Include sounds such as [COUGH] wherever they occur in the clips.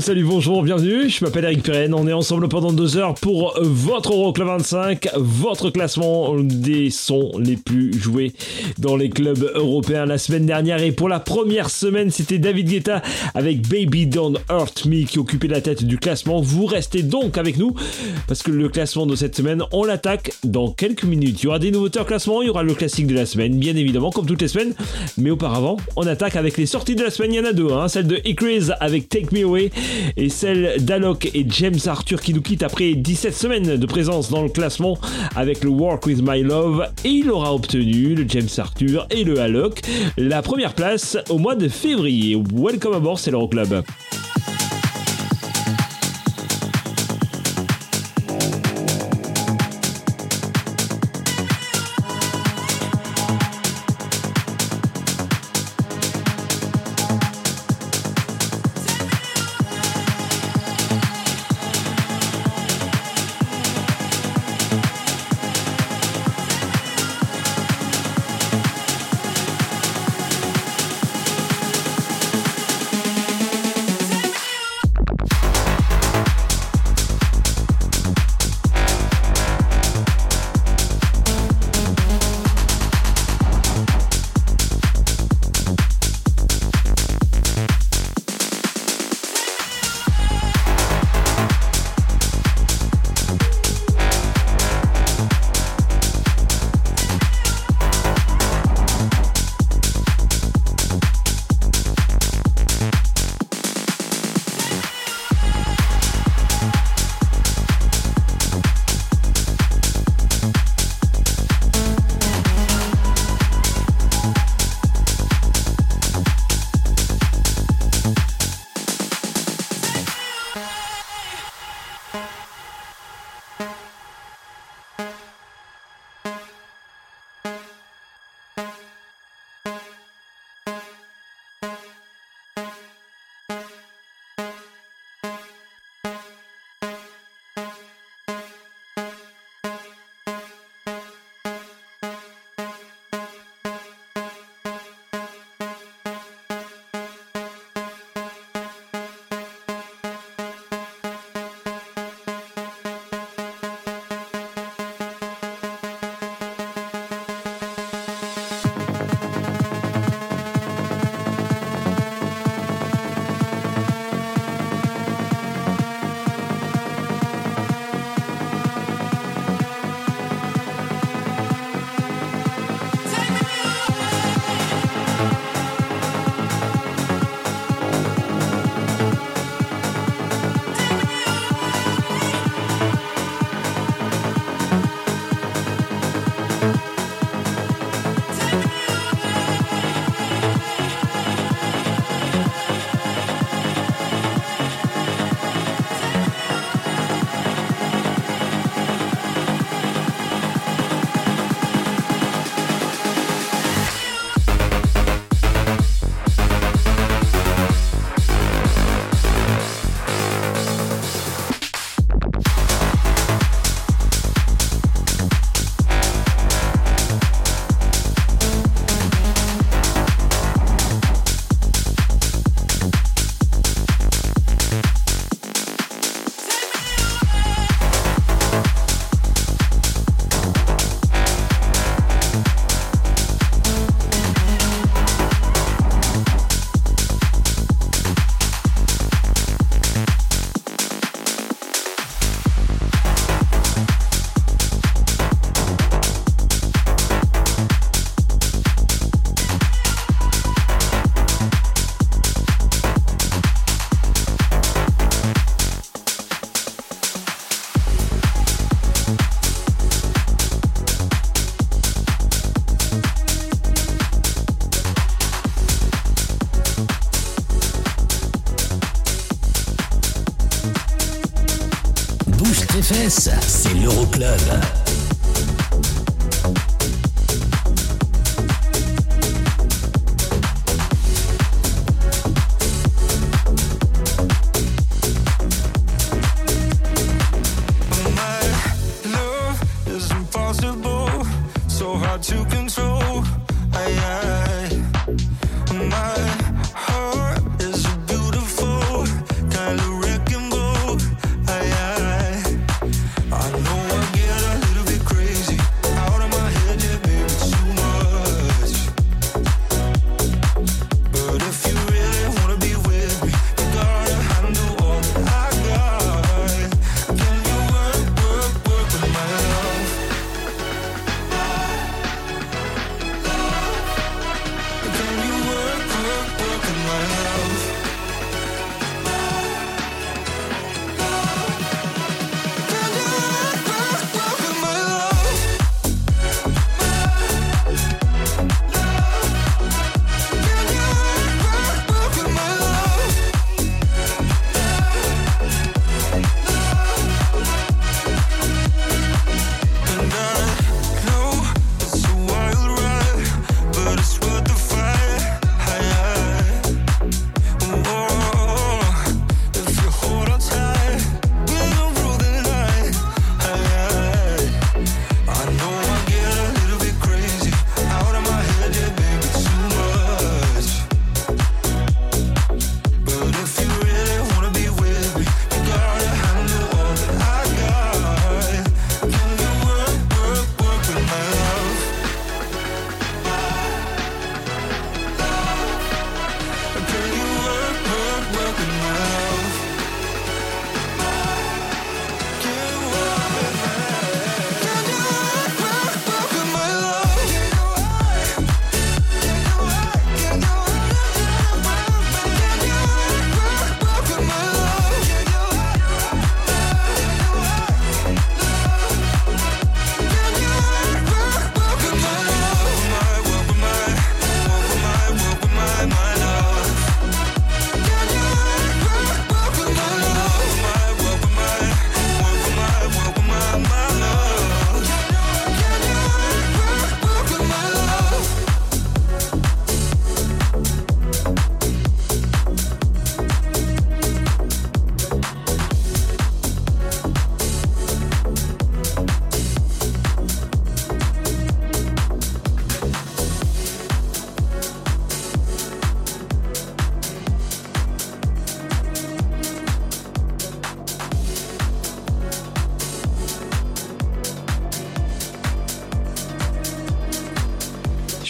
Salut, bonjour, bienvenue. Je m'appelle Eric Pirenne. On est ensemble pendant deux heures pour votre Euroclub 25, votre classement des sons les plus joués dans les clubs européens la semaine dernière. Et pour la première semaine, c'était David Guetta avec Baby Don't Hurt Me qui occupait la tête du classement. Vous restez donc avec nous parce que le classement de cette semaine, on l'attaque dans quelques minutes. Il y aura des nouveautés au classement, il y aura le classique de la semaine, bien évidemment, comme toutes les semaines. Mais auparavant, on attaque avec les sorties de la semaine. Il y en a deux, hein. celle de Icris avec Take Me Away et celle d'Alok et James Arthur qui nous quittent après 17 semaines de présence dans le classement avec le Work With My Love et il aura obtenu le James Arthur et le Alok la première place au mois de février. Welcome aboard, c'est l'Euroclub.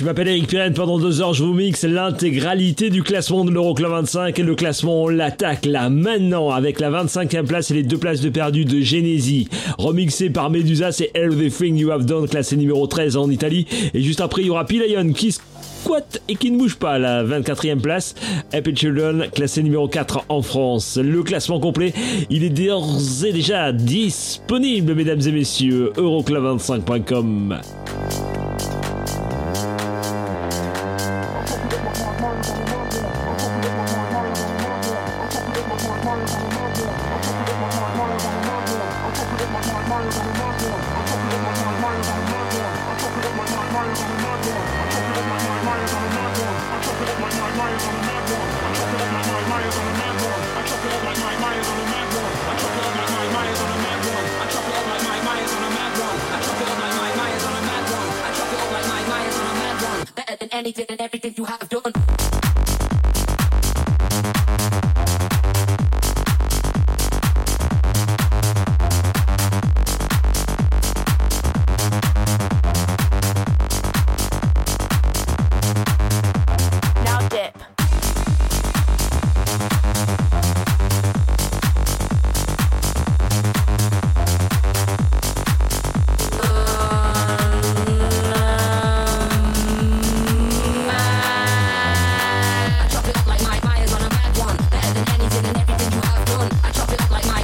Je m'appelle Eric Pirenne, pendant deux heures je vous mixe l'intégralité du classement de l'Euroclub 25 et le classement on l'attaque là maintenant avec la 25e place et les deux places de perdu de Genesi remixé par Medusa c'est Everything You Have Done classé numéro 13 en Italie. Et juste après il y aura Pilayon qui squatte et qui ne bouge pas la 24e place. Happy Children classé numéro 4 en France. Le classement complet il est d'ores et déjà disponible mesdames et messieurs. Euroclub25.com like my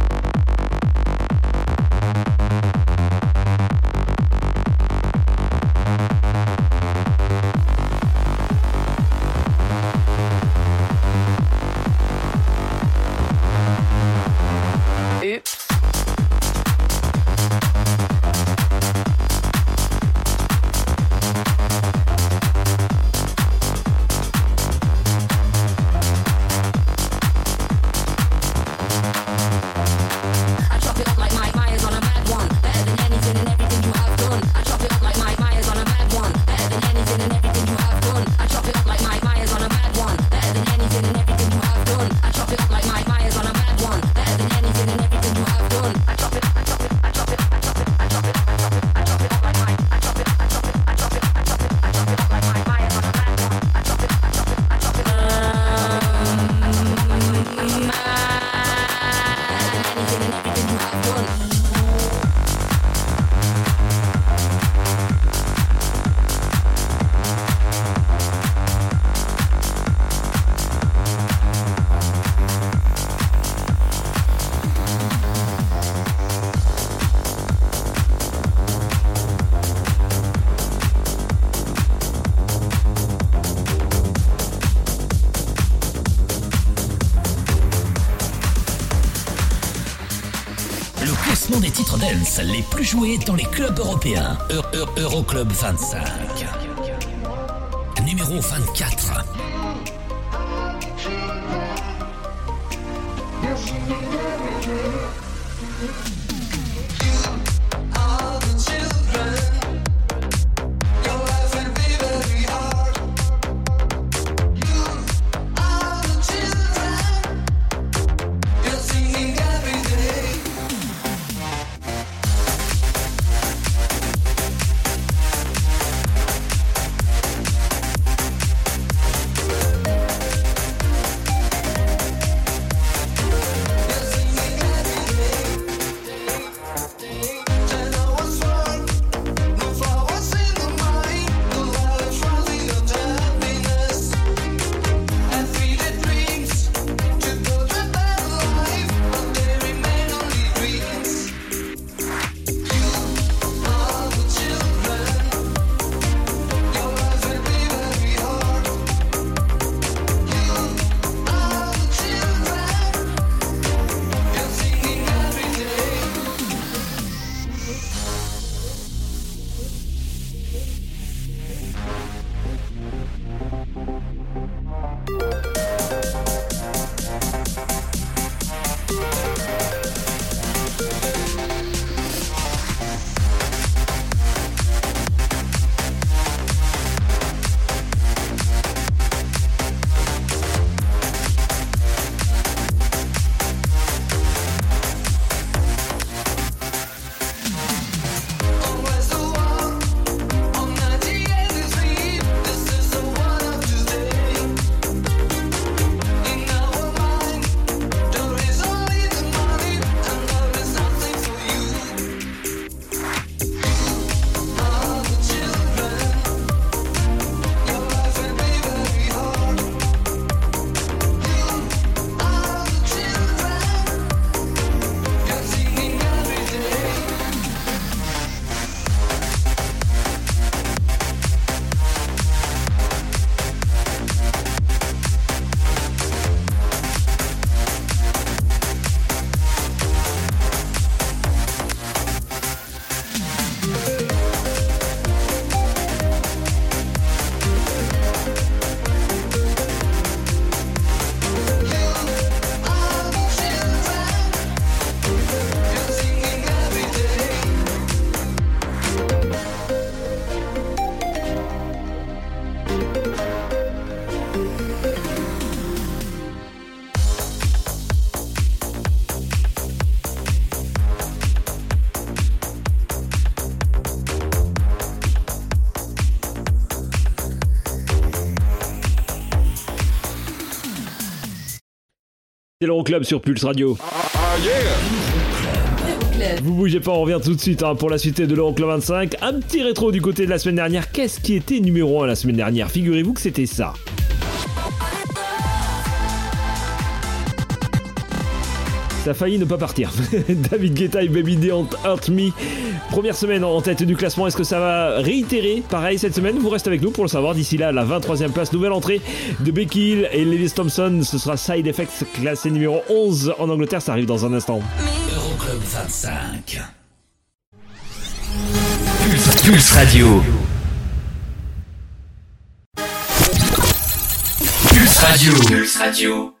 Les plus joués dans les clubs européens. Euroclub 25. Numéro 24. C'est l'Euroclub sur Pulse Radio. Vous bougez pas, on revient tout de suite hein, pour la suite de l'Euroclub 25. Un petit rétro du côté de la semaine dernière. Qu'est-ce qui était numéro 1 la semaine dernière? Figurez-vous que c'était ça. Ça a failli ne pas partir. [LAUGHS] David Guetta et Baby Don't Hurt Me. Première semaine en tête du classement. Est-ce que ça va réitérer pareil cette semaine? Vous restez avec nous pour le savoir. D'ici là, la 23e place, nouvelle entrée de Becky Hill et Lewis Thompson. Ce sera Side Effects classé numéro 11 en Angleterre. Ça arrive dans un instant. Euroclub 25. Pulse, Pulse Radio. Pulse Radio. Pulse Radio.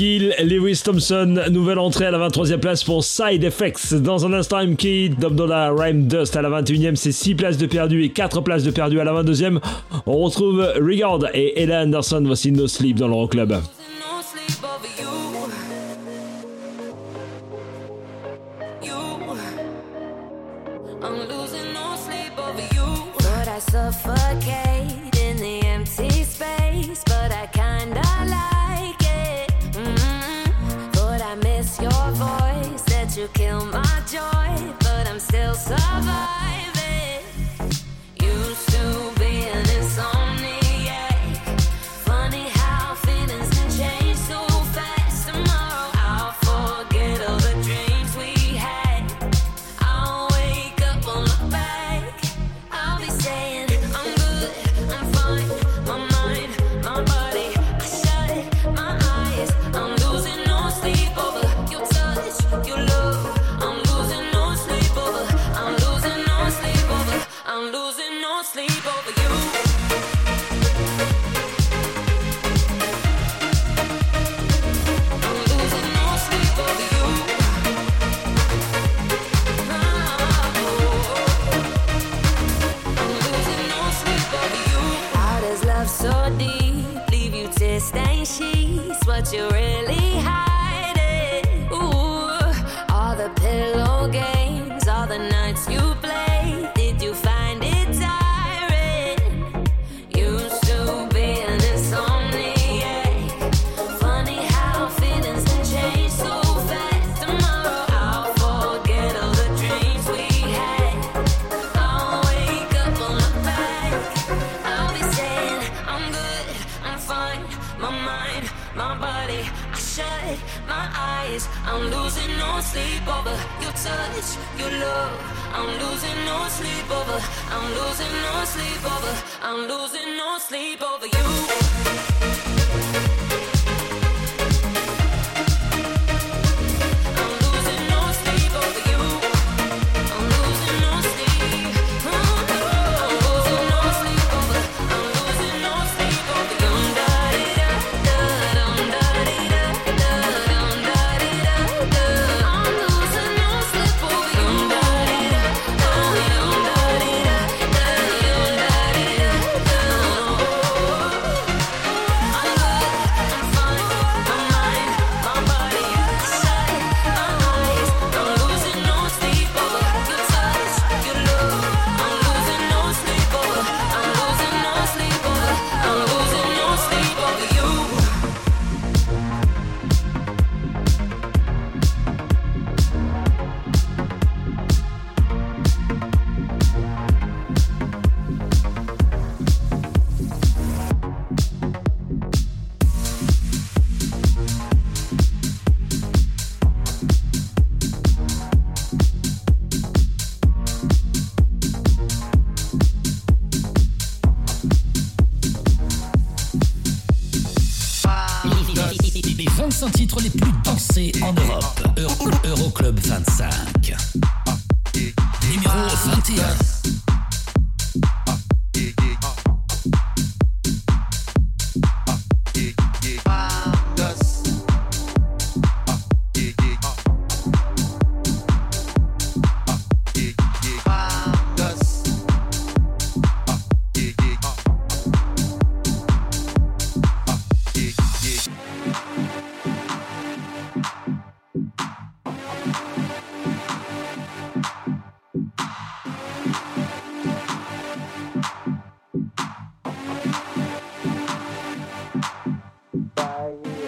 Lewis Thompson, nouvelle entrée à la 23e place pour Side Effects. Dans un instant, M-Kid, Dub Dollar, Rhyme Dust à la 21e, c'est 6 places de perdu et 4 places de perdu à la 22e. On retrouve Regard et Ella Anderson, voici No Sleep dans l'Euroclub. No sleep you kill my joy, but I'm still surviving. I'm losing no sleep over. I'm losing no sleep over. I'm losing no sleep over you. Bye.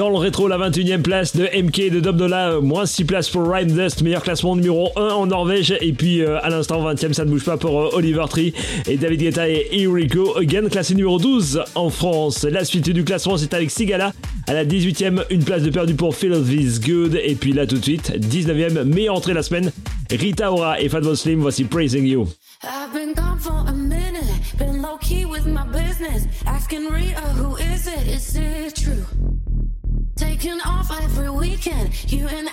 Dans le rétro, la 21e place de MK de Dobdola, moins 6 places pour Rhyme Dust, meilleur classement numéro 1 en Norvège. Et puis euh, à l'instant, 20e, ça ne bouge pas pour euh, Oliver Tree et David Guetta et Eriko Again, classé numéro 12 en France. La suite du classement, c'est avec Sigala. À la 18e, une place de perdu pour Feel Good. Et puis là, tout de suite, 19e, meilleure entrée la semaine. Rita Ora et Fatboy Slim, voici Praising You. again. You and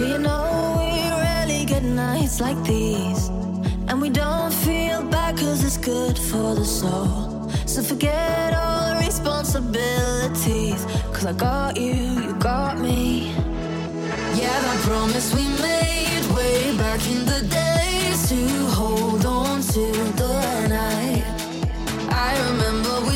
You know, we rarely get nights like these. And we don't feel bad cause it's good for the soul. So forget all the responsibilities. Cause I got you, you got me. Yeah, that promise we made way back in the days to hold on to the night. I remember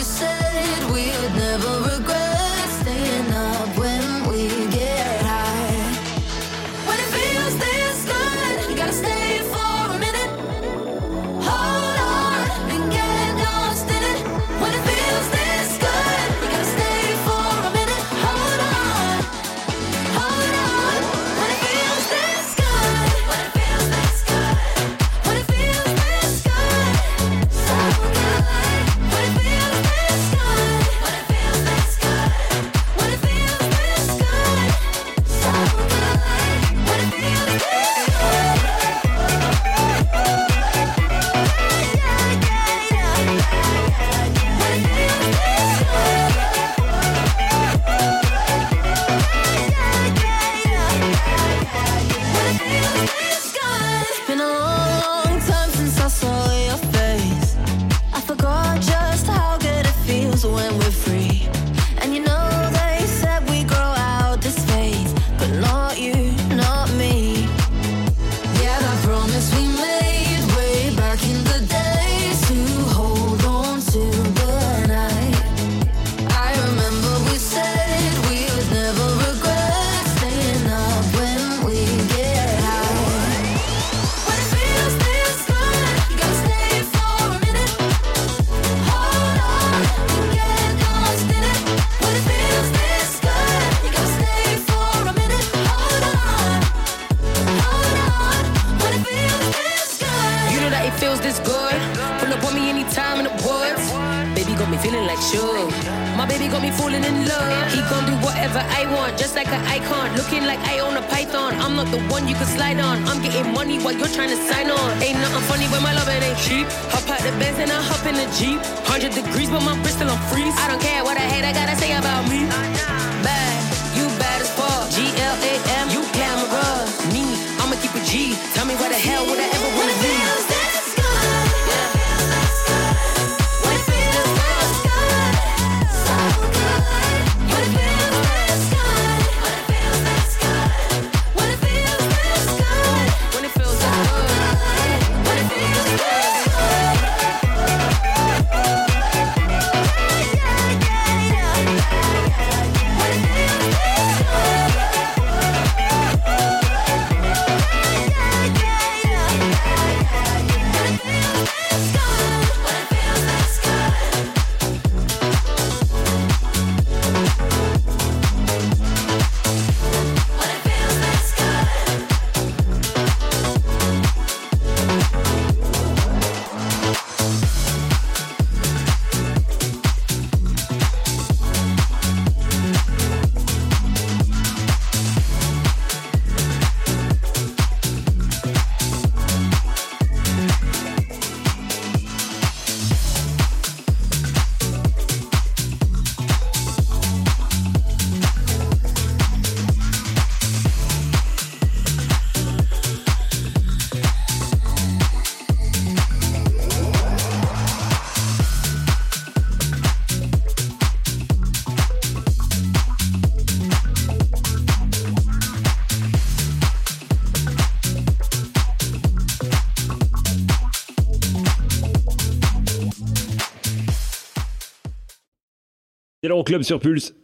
Club sur Pulse.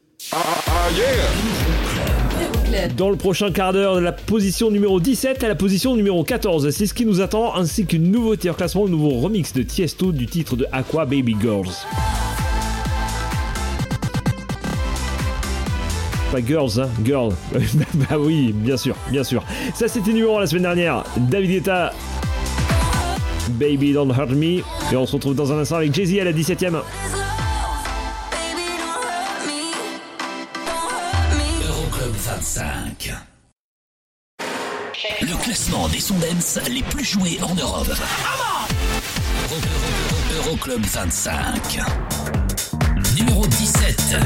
Dans le prochain quart d'heure, de la position numéro 17 à la position numéro 14, c'est ce qui nous attend, ainsi qu'une nouveauté en classement, le nouveau remix de Tiesto du titre de Aqua Baby Girls. Pas girls, hein, girl. [LAUGHS] bah oui, bien sûr, bien sûr. Ça, c'était numéro 1 la semaine dernière. David Guetta, Baby Don't Hurt Me. Et on se retrouve dans un instant avec Jay-Z à la 17ème. Des sondens les plus joués en Europe. Euro- Euro- Euroclub 25. Numéro 17.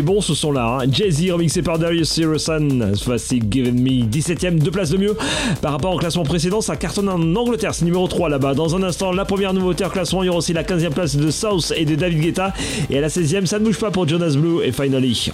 Est bon ce son là, hein. Jay-Z remixé par Darius Sirison, voici Given Me, 17ème, deux places de mieux. Par rapport au classement précédent, ça cartonne en Angleterre, c'est numéro 3 là-bas. Dans un instant, la première nouveauté en classement, il y aura aussi la 15ème place de South et de David Guetta. Et à la 16ème, ça ne bouge pas pour Jonas Blue et Finally.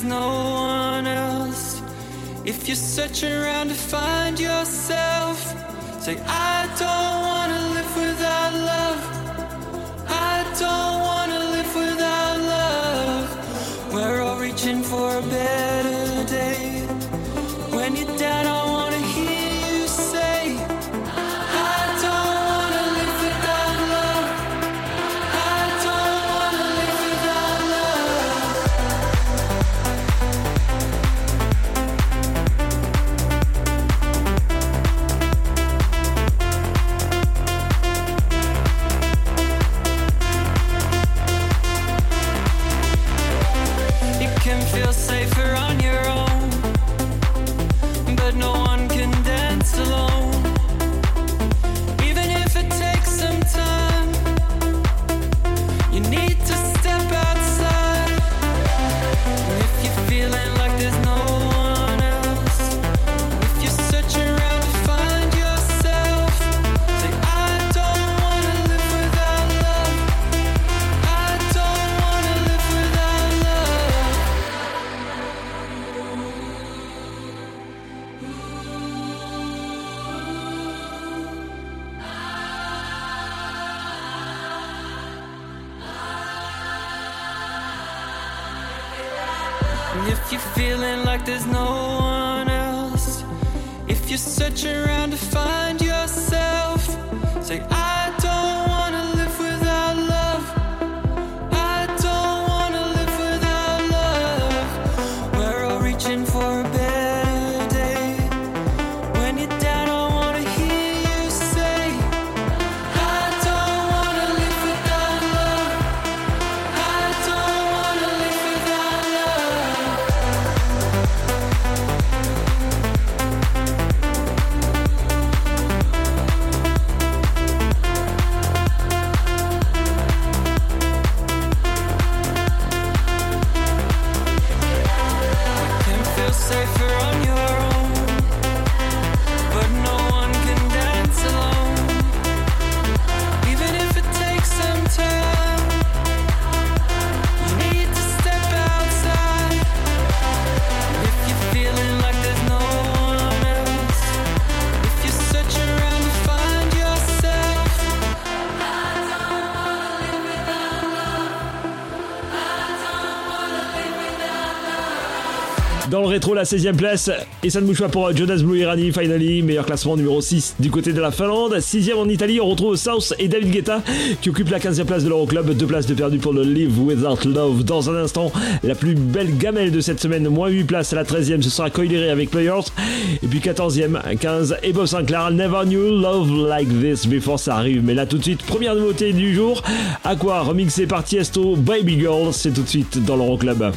there's no one else. If you're searching around to find la 16 e place, et ça ne bouge pas pour Jonas Blue Irani, finally, meilleur classement numéro 6 du côté de la Finlande. 6 en Italie, on retrouve South et David Guetta qui occupent la 15 e place de l'Euroclub. Deux places de perdu pour le Live Without Love. Dans un instant, la plus belle gamelle de cette semaine, moins 8 places à la 13 e ce sera Coileré avec Players. Et puis 14 e 15, et Bob Sinclair, Never Knew Love Like This before ça arrive. Mais là tout de suite, première nouveauté du jour, Aqua remixé par Tiesto, Baby Girl, c'est tout de suite dans l'Euroclub.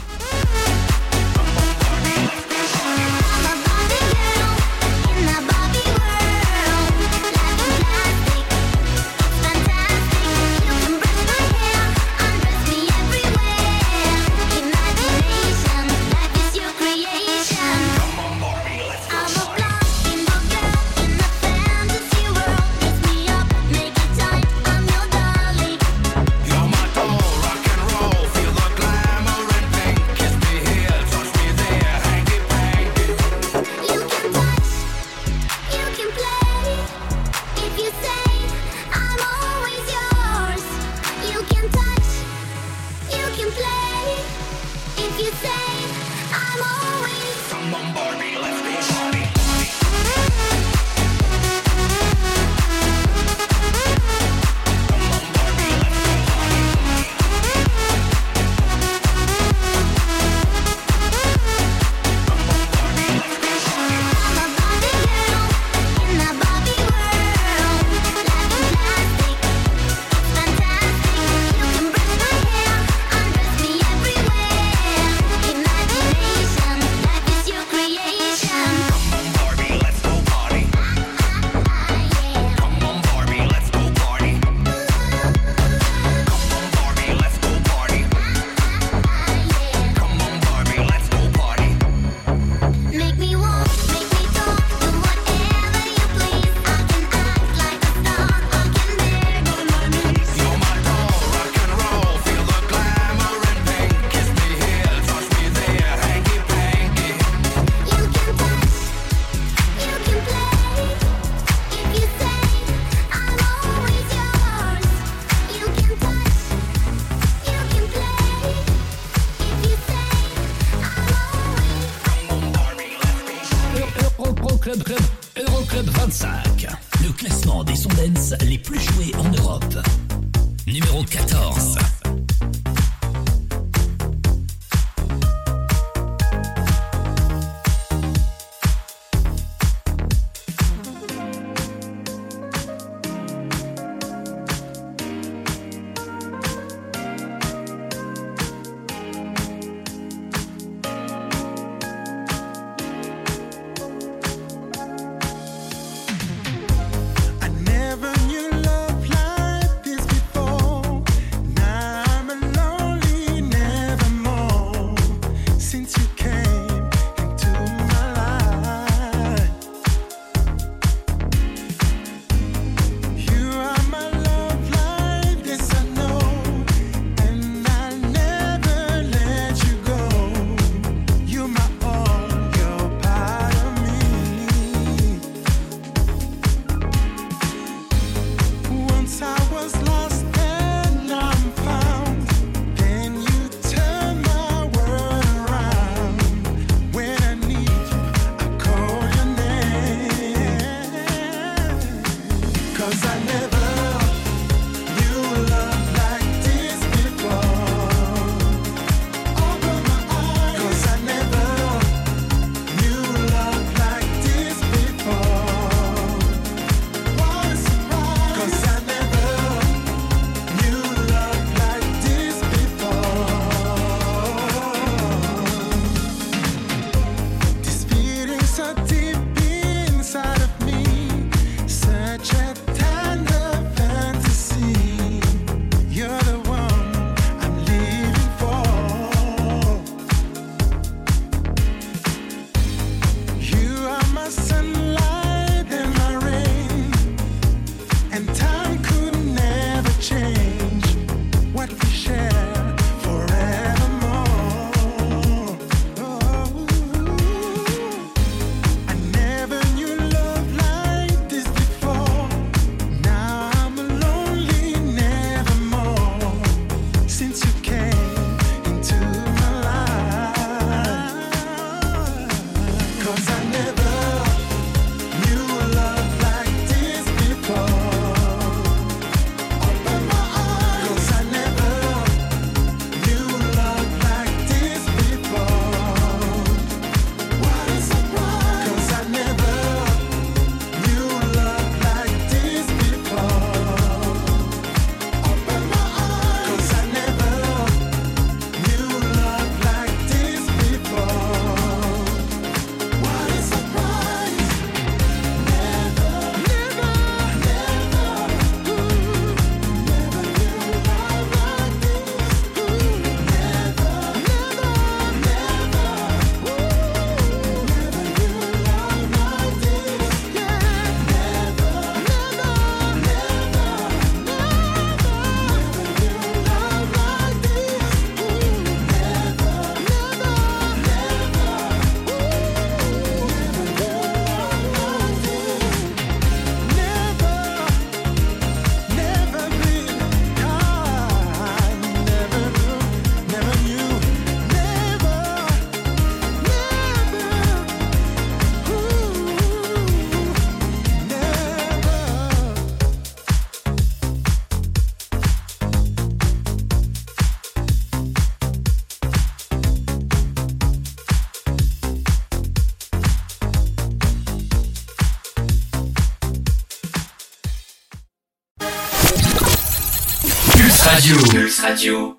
Radio.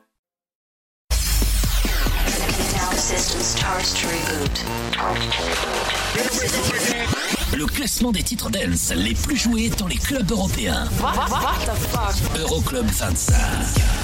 Le classement des titres dance les plus joués dans les clubs européens. Euroclub 25.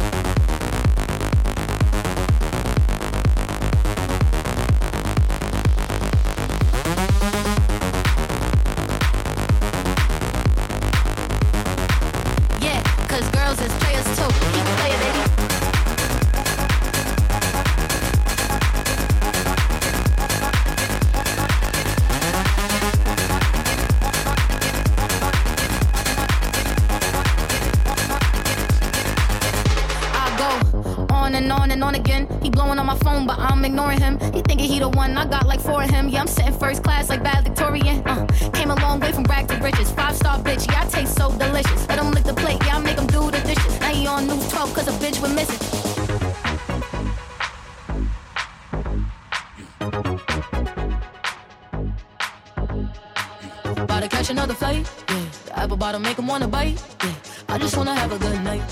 Wanna bite. Yeah, I just wanna have a good night.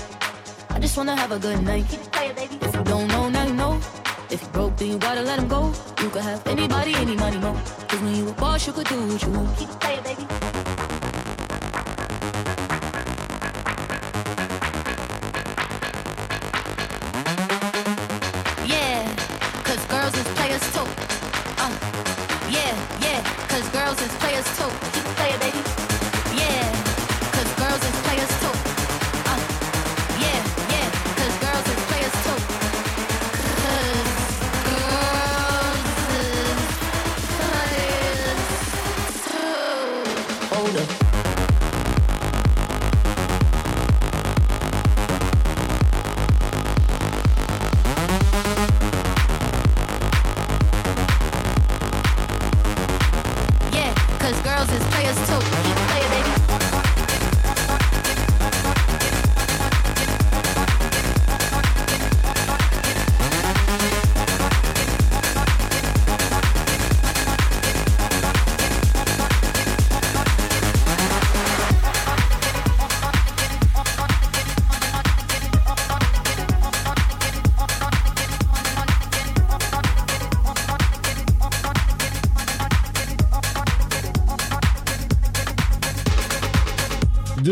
I just wanna have a good night.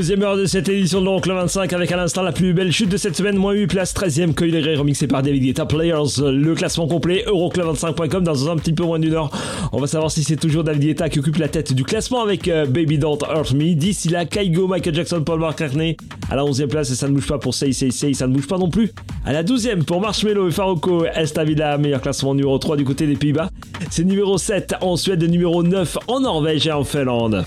Deuxième heure de cette édition de l'Oncle 25 avec à l'instant la plus belle chute de cette semaine, moins 8 places, 13ème Coil remixé par David Guetta Players. Le classement complet, Euroclub25.com dans un petit peu moins d'une heure. On va savoir si c'est toujours David Guetta qui occupe la tête du classement avec euh, Baby Don't Hurt Me. D'ici là, Kaigo, Michael Jackson, Paul McCartney. À la 11ème place, et ça ne bouge pas pour Say Say Say, ça ne bouge pas non plus. À la 12ème pour Marshmello et Faroco, Esta Vida, meilleur classement numéro 3 du côté des Pays-Bas. C'est numéro 7 en Suède, numéro 9 en Norvège et en Finlande.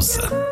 11.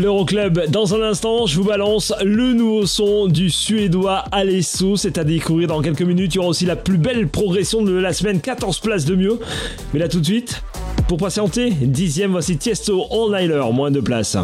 l'Euroclub. Dans un instant, je vous balance le nouveau son du Suédois Alesso. C'est à découvrir dans quelques minutes. Il y aura aussi la plus belle progression de la semaine, 14 places de mieux. Mais là tout de suite, pour patienter, dixième, voici Tiesto All Nighter, moins de places.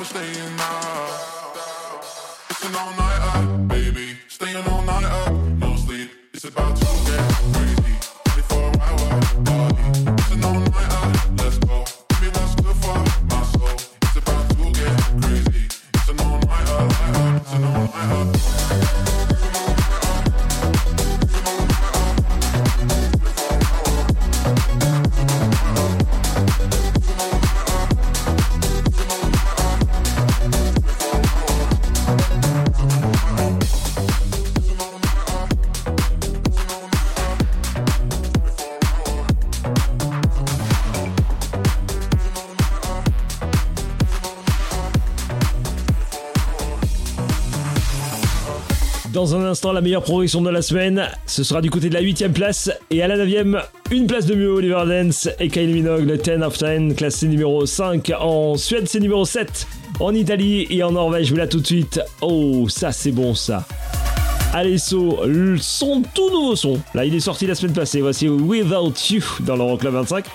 We're staying out. It's an all nighter, baby. Staying all night up, no sleep. It's about to get crazy. La meilleure progression de la semaine, ce sera du côté de la 8ème place. Et à la 9ème, une place de mieux, Oliver Dance et Kylie Minogue, le 10 of 10, classé numéro 5. En Suède, c'est numéro 7. En Italie et en Norvège, voilà tout de suite. Oh, ça c'est bon ça. Alesso, le son tout nouveau son. Là, il est sorti la semaine passée. Voici Without You dans l'Euroclub 25.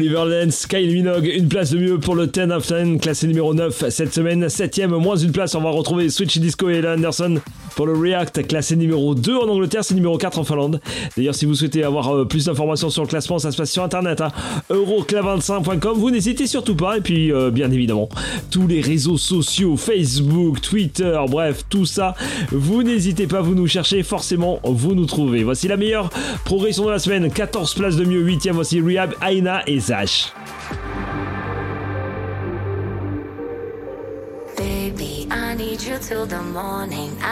Oliver Lenz, Kyle Minogue, une place de mieux pour le 10 of 10, classé numéro 9 cette semaine, 7ème, moins une place, on va retrouver Switch Disco et Ella Anderson. Pour le React, classé numéro 2 en Angleterre, c'est numéro 4 en Finlande. D'ailleurs, si vous souhaitez avoir euh, plus d'informations sur le classement, ça se passe sur internet, hein, eurocla25.com. Vous n'hésitez surtout pas. Et puis, euh, bien évidemment, tous les réseaux sociaux, Facebook, Twitter, bref, tout ça. Vous n'hésitez pas, vous nous cherchez, forcément, vous nous trouvez. Voici la meilleure progression de la semaine 14 places de mieux, 8ème. Voici Rehab, Aina et Zach. Baby, I need you till the morning.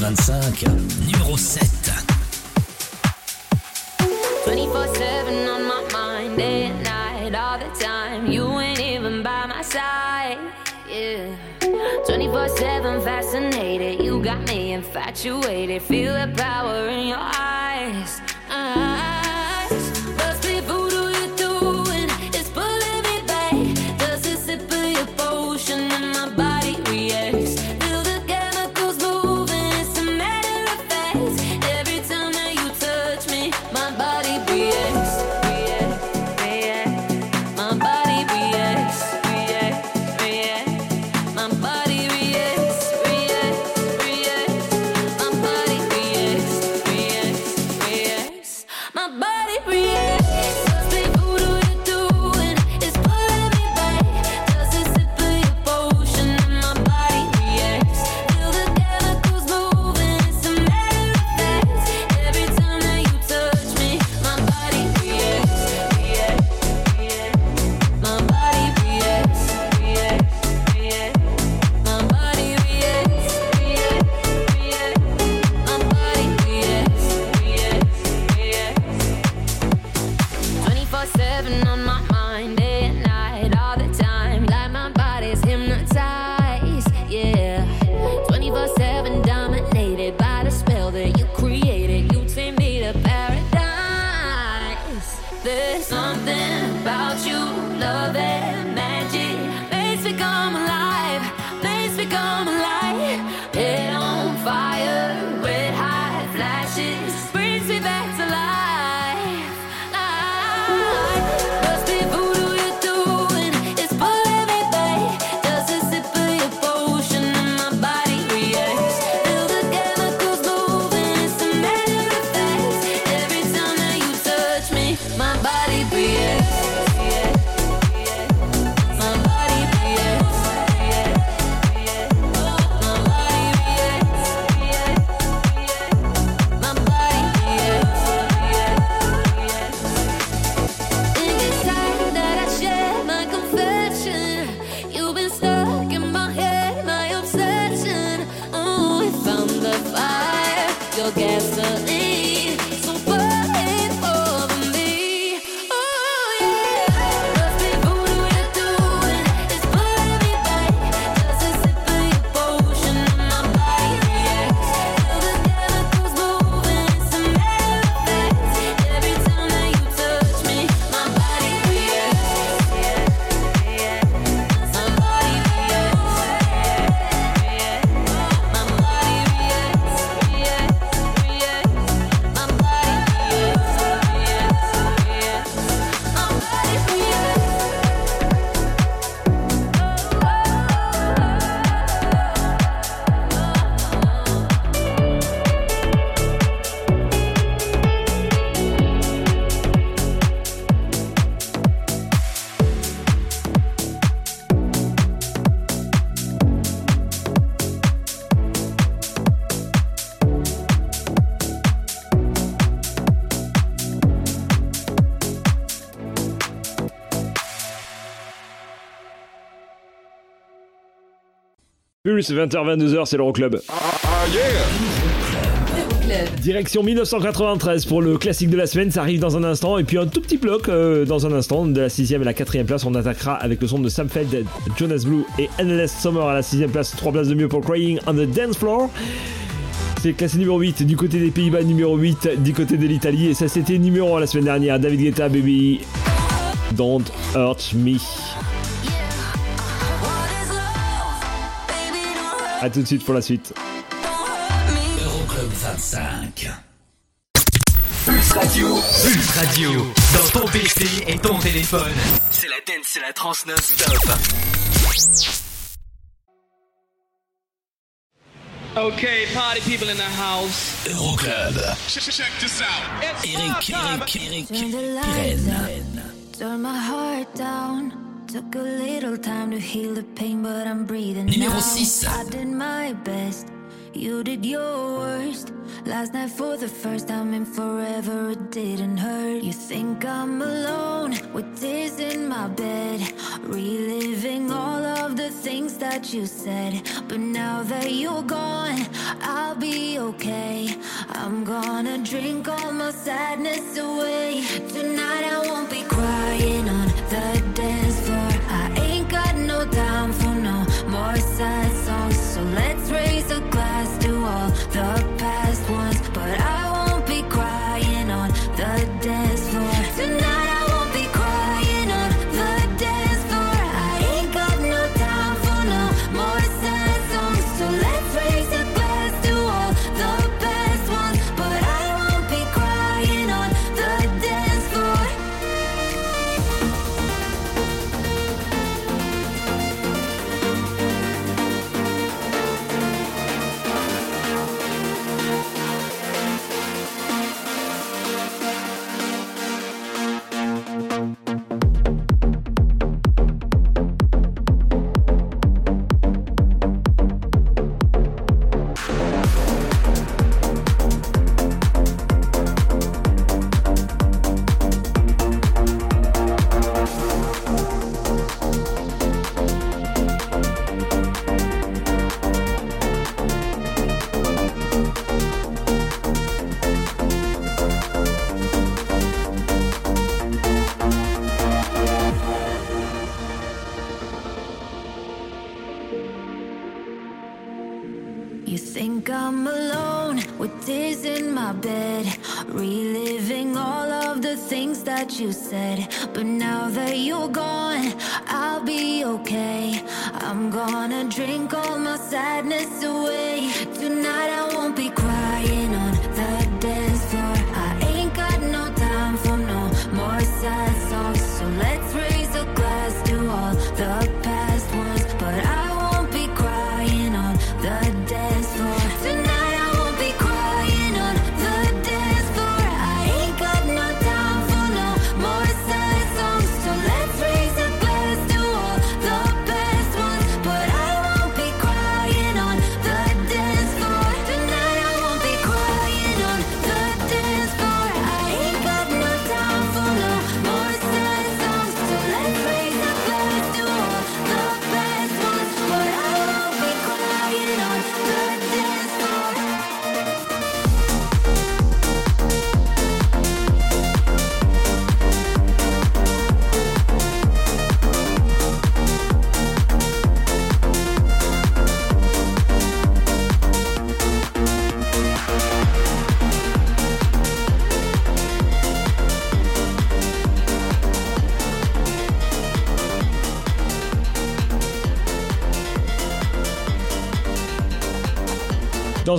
2025, numéro 7. 24-7 on my mind, day and night, all the time. You ain't even by my side, yeah. 24-7 fascinated, you got me infatuated. Feel the power in your eyes. Pulse 20h-22h, c'est l'Euroclub. Direction 1993 pour le classique de la semaine, ça arrive dans un instant. Et puis un tout petit bloc euh, dans un instant, de la 6 et la 4 place, on attaquera avec le son de Sam Feld, Jonas Blue et Endless Summer à la 6 place. 3 places de mieux pour Crying on the Dance Floor. C'est classé numéro 8 du côté des Pays-Bas, numéro 8 du côté de l'Italie. Et ça, c'était numéro 1 la semaine dernière. David Guetta, baby. Don't hurt me. A tout de suite pour la suite. Euroclub 25. Pulse Radio. Pulse Radio. Dans ton PC et ton téléphone. C'est la dance, c'est la trans non-stop. Okay, party people in the house. Euroclub. Check this out. Eric, Eric, Eric, out, turn my heart down. Took a little time to heal the pain, but I'm breathing Numéro now. six. I did my best, you did your worst. Last night for the first time in forever, it didn't hurt. You think I'm alone with tears in my bed, reliving all of the things that you said. But now that you're gone, I'll be okay. I'm gonna drink all my sadness away. Tonight I won't be crying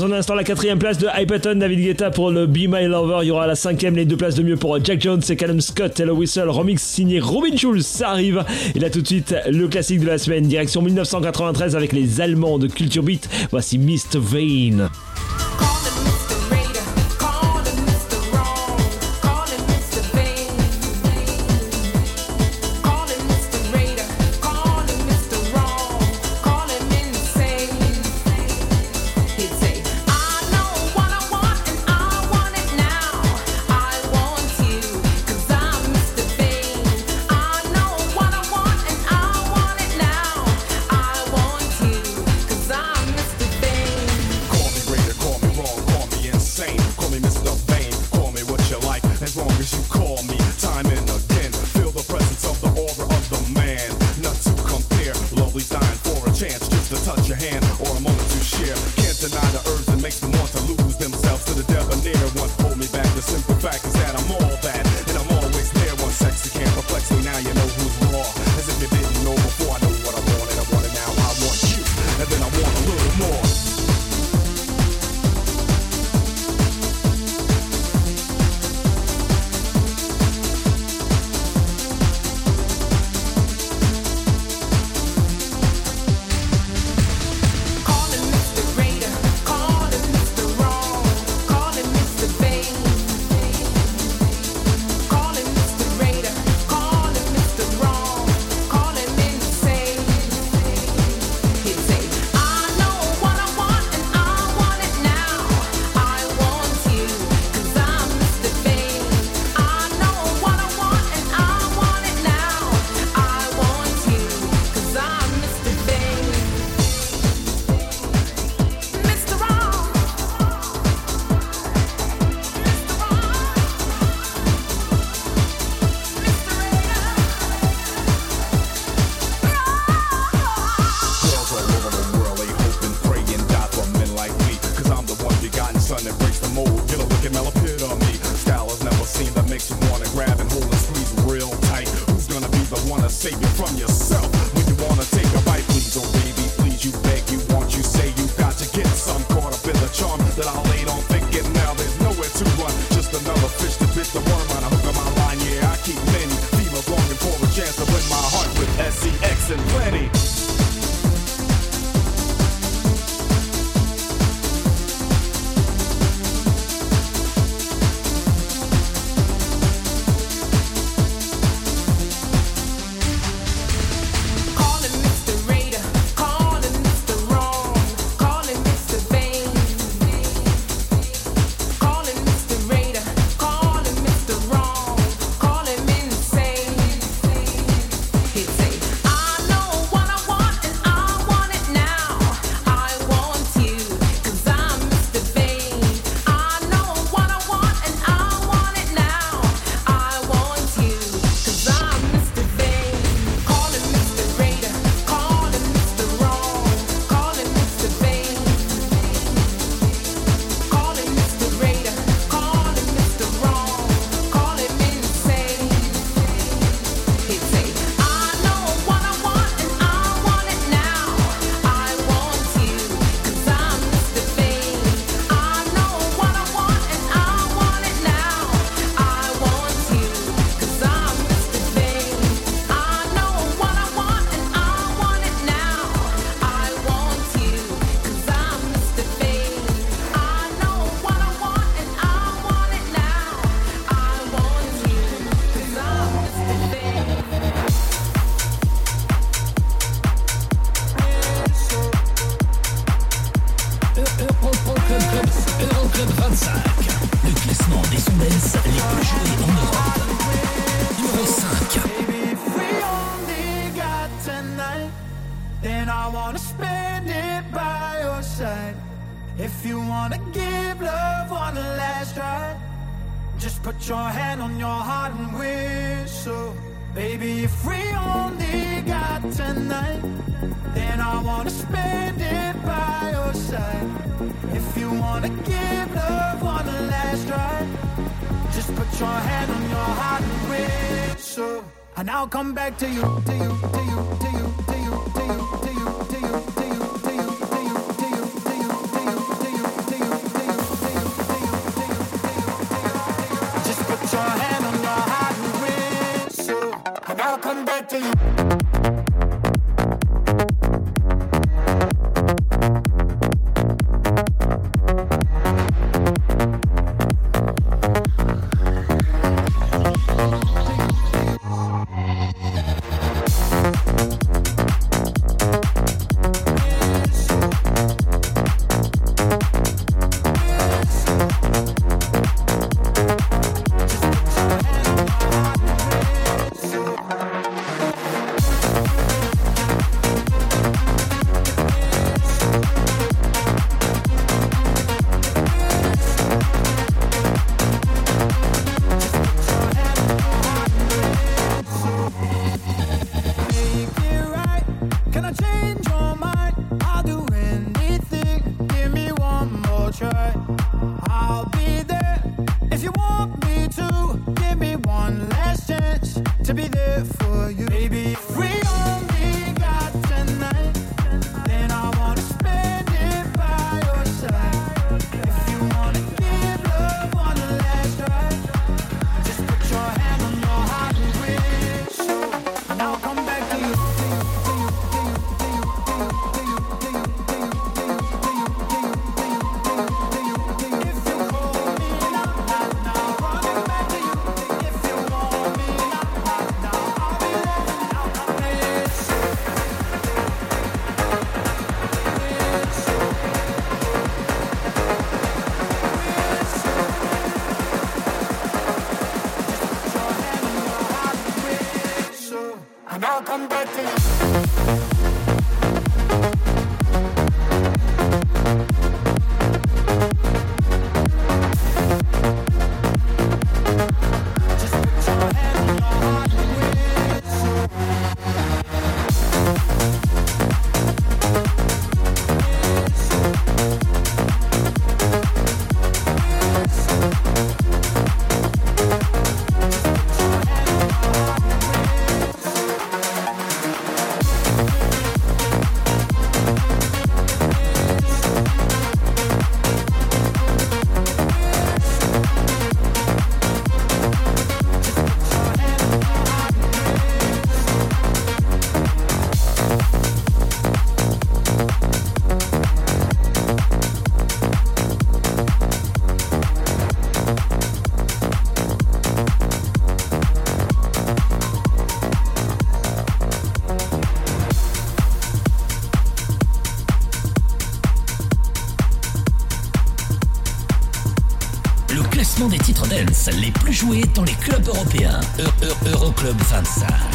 Dans un instant, la quatrième place de Hypaton, David Guetta pour le Be My Lover. Il y aura la cinquième, les deux places de mieux pour Jack Jones et Callum Scott. Hello Whistle, remix signé Robin Schulz. Ça arrive. Et là, tout de suite, le classique de la semaine. Direction 1993 avec les Allemands de Culture Beat. Voici Mr. Vane. To you, to you, les plus joués dans les clubs européens. E- E- Euroclub 25.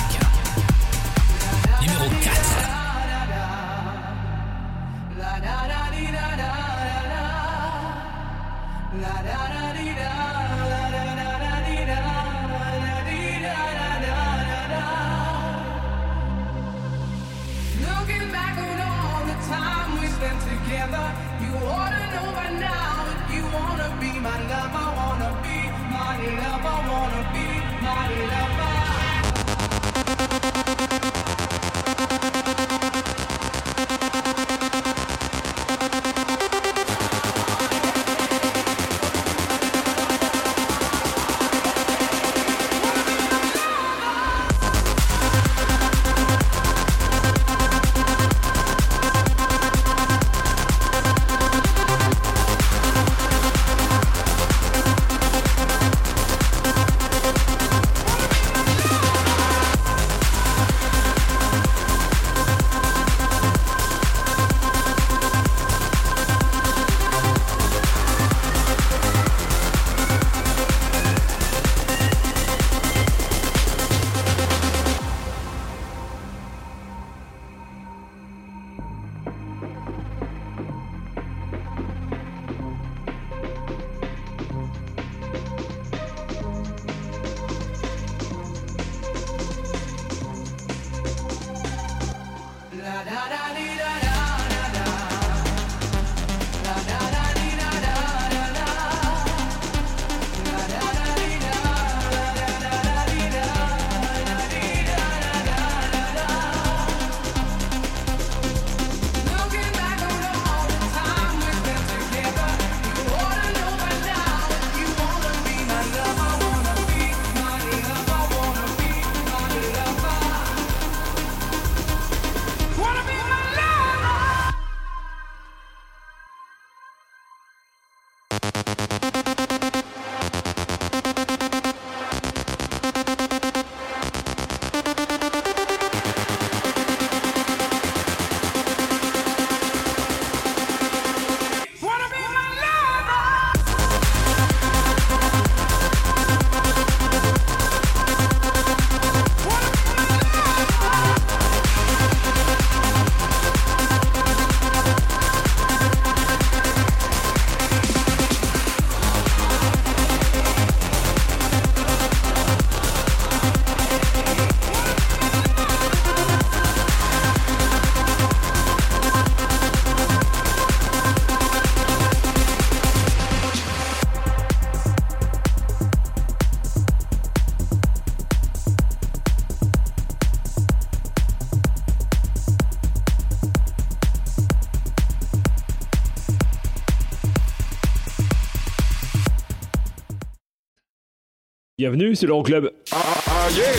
Bienvenue, c'est l'Euroclub. Euroclub.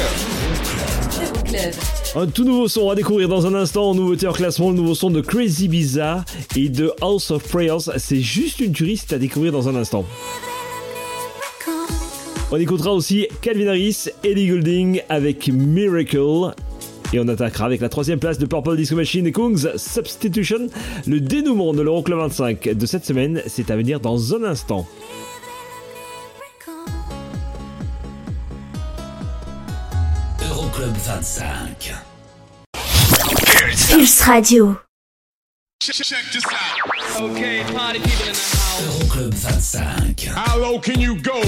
Un tout nouveau son à découvrir dans un instant, nouveauté en classement, le nouveau son de Crazy Bizarre et de House of Prayers. C'est juste une c'est à découvrir dans un instant. On écoutera aussi Calvin Harris, Ellie Goulding avec Miracle. Et on attaquera avec la troisième place de Purple Disco Machine et Kungs Substitution. Le dénouement de l'Euroclub 25 de cette semaine, c'est à venir dans un instant. 25. Pulse Radio. Check this out. Okay, party people in the house. Euroclub 25. How low can you go?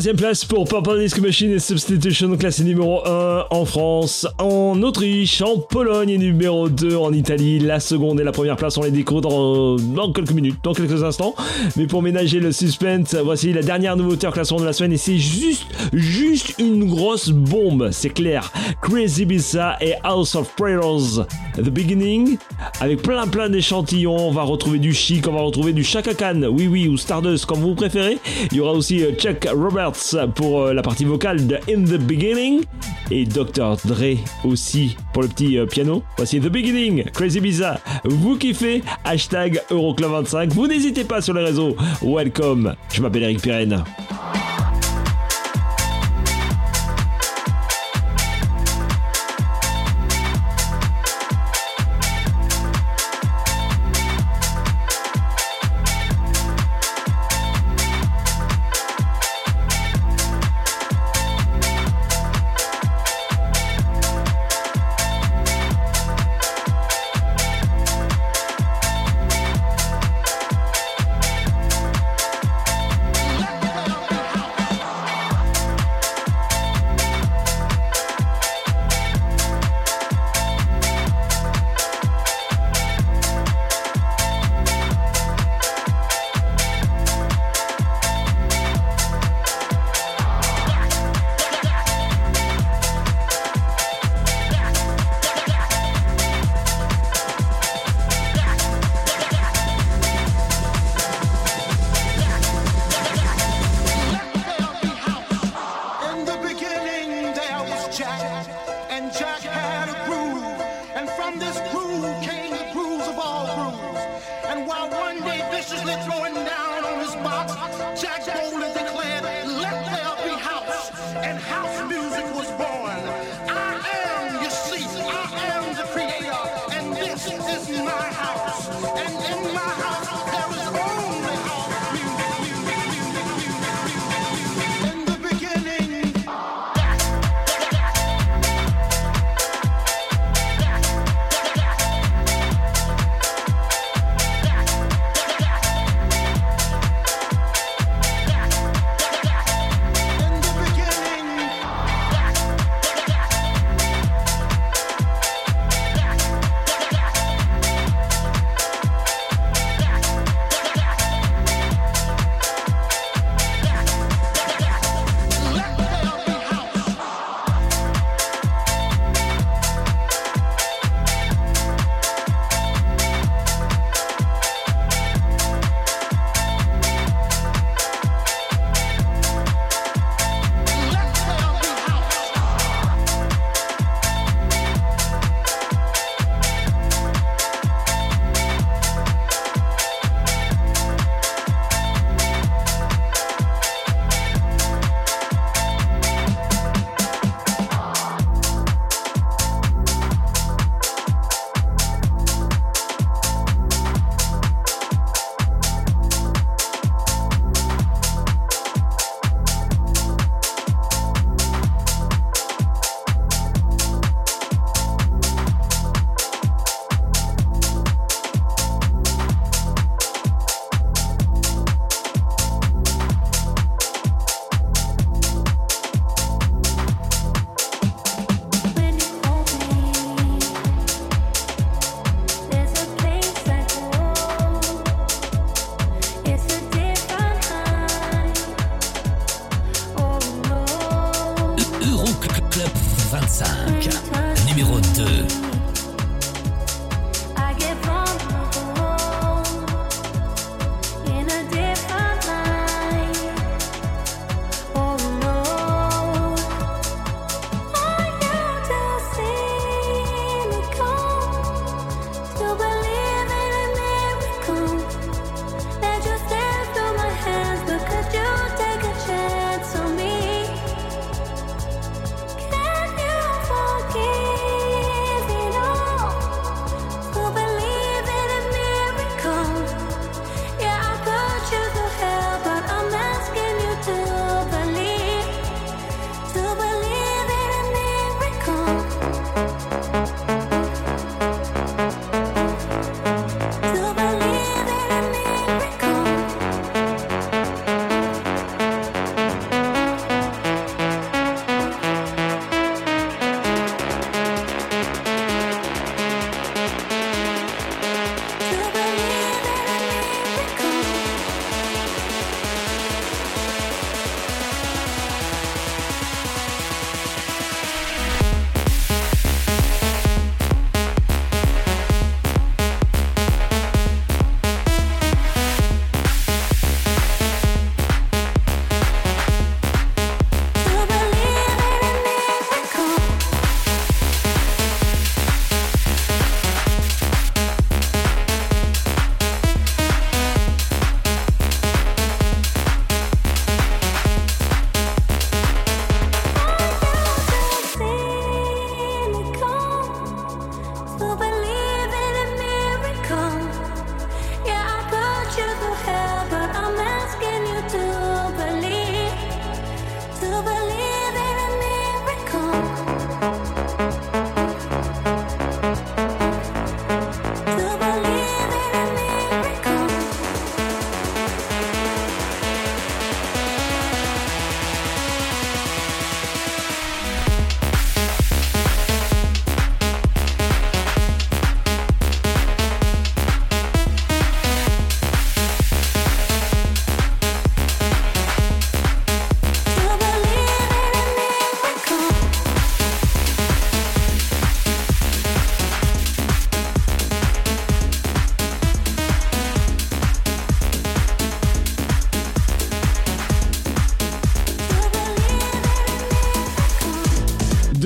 Troisième place pour Purple Disc Machine et Substitution, classé numéro 1 en France, Autriche, en Pologne et numéro 2 en Italie. La seconde et la première place, on les découvre dans, dans quelques minutes, dans quelques instants. Mais pour ménager le suspense, voici la dernière nouveauté en classement de la semaine et c'est juste, juste une grosse bombe, c'est clair. Crazy Bissa et House of Prayers, The Beginning, avec plein plein d'échantillons. On va retrouver du chic, on va retrouver du Chaka Khan, oui oui, ou Stardust comme vous préférez. Il y aura aussi euh, Chuck Roberts pour euh, la partie vocale de In the Beginning et Dr. Dre aussi pour le petit euh, piano. Voici The Beginning, Crazy Bizarre. Vous kiffez Hashtag Euroclub25. Vous n'hésitez pas sur les réseaux. Welcome. Je m'appelle Eric Pirenne.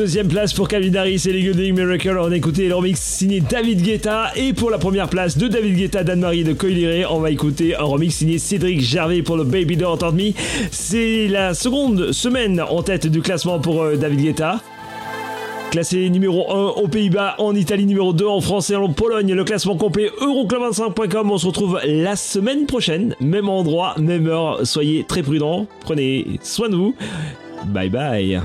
Deuxième place pour Calvin Harris et les Golden Miracle. On a écouté le remix signé David Guetta. Et pour la première place de David Guetta, Dan-Marie de Coiliré, on va écouter un remix signé Cédric Gervais pour le Baby Don't Hurt Me. C'est la seconde semaine en tête du classement pour euh, David Guetta. Classé numéro 1 aux Pays-Bas, en Italie numéro 2, en France et en Pologne. Le classement complet euroclub25.com. On se retrouve la semaine prochaine, même endroit, même heure. Soyez très prudents, prenez soin de vous. Bye bye.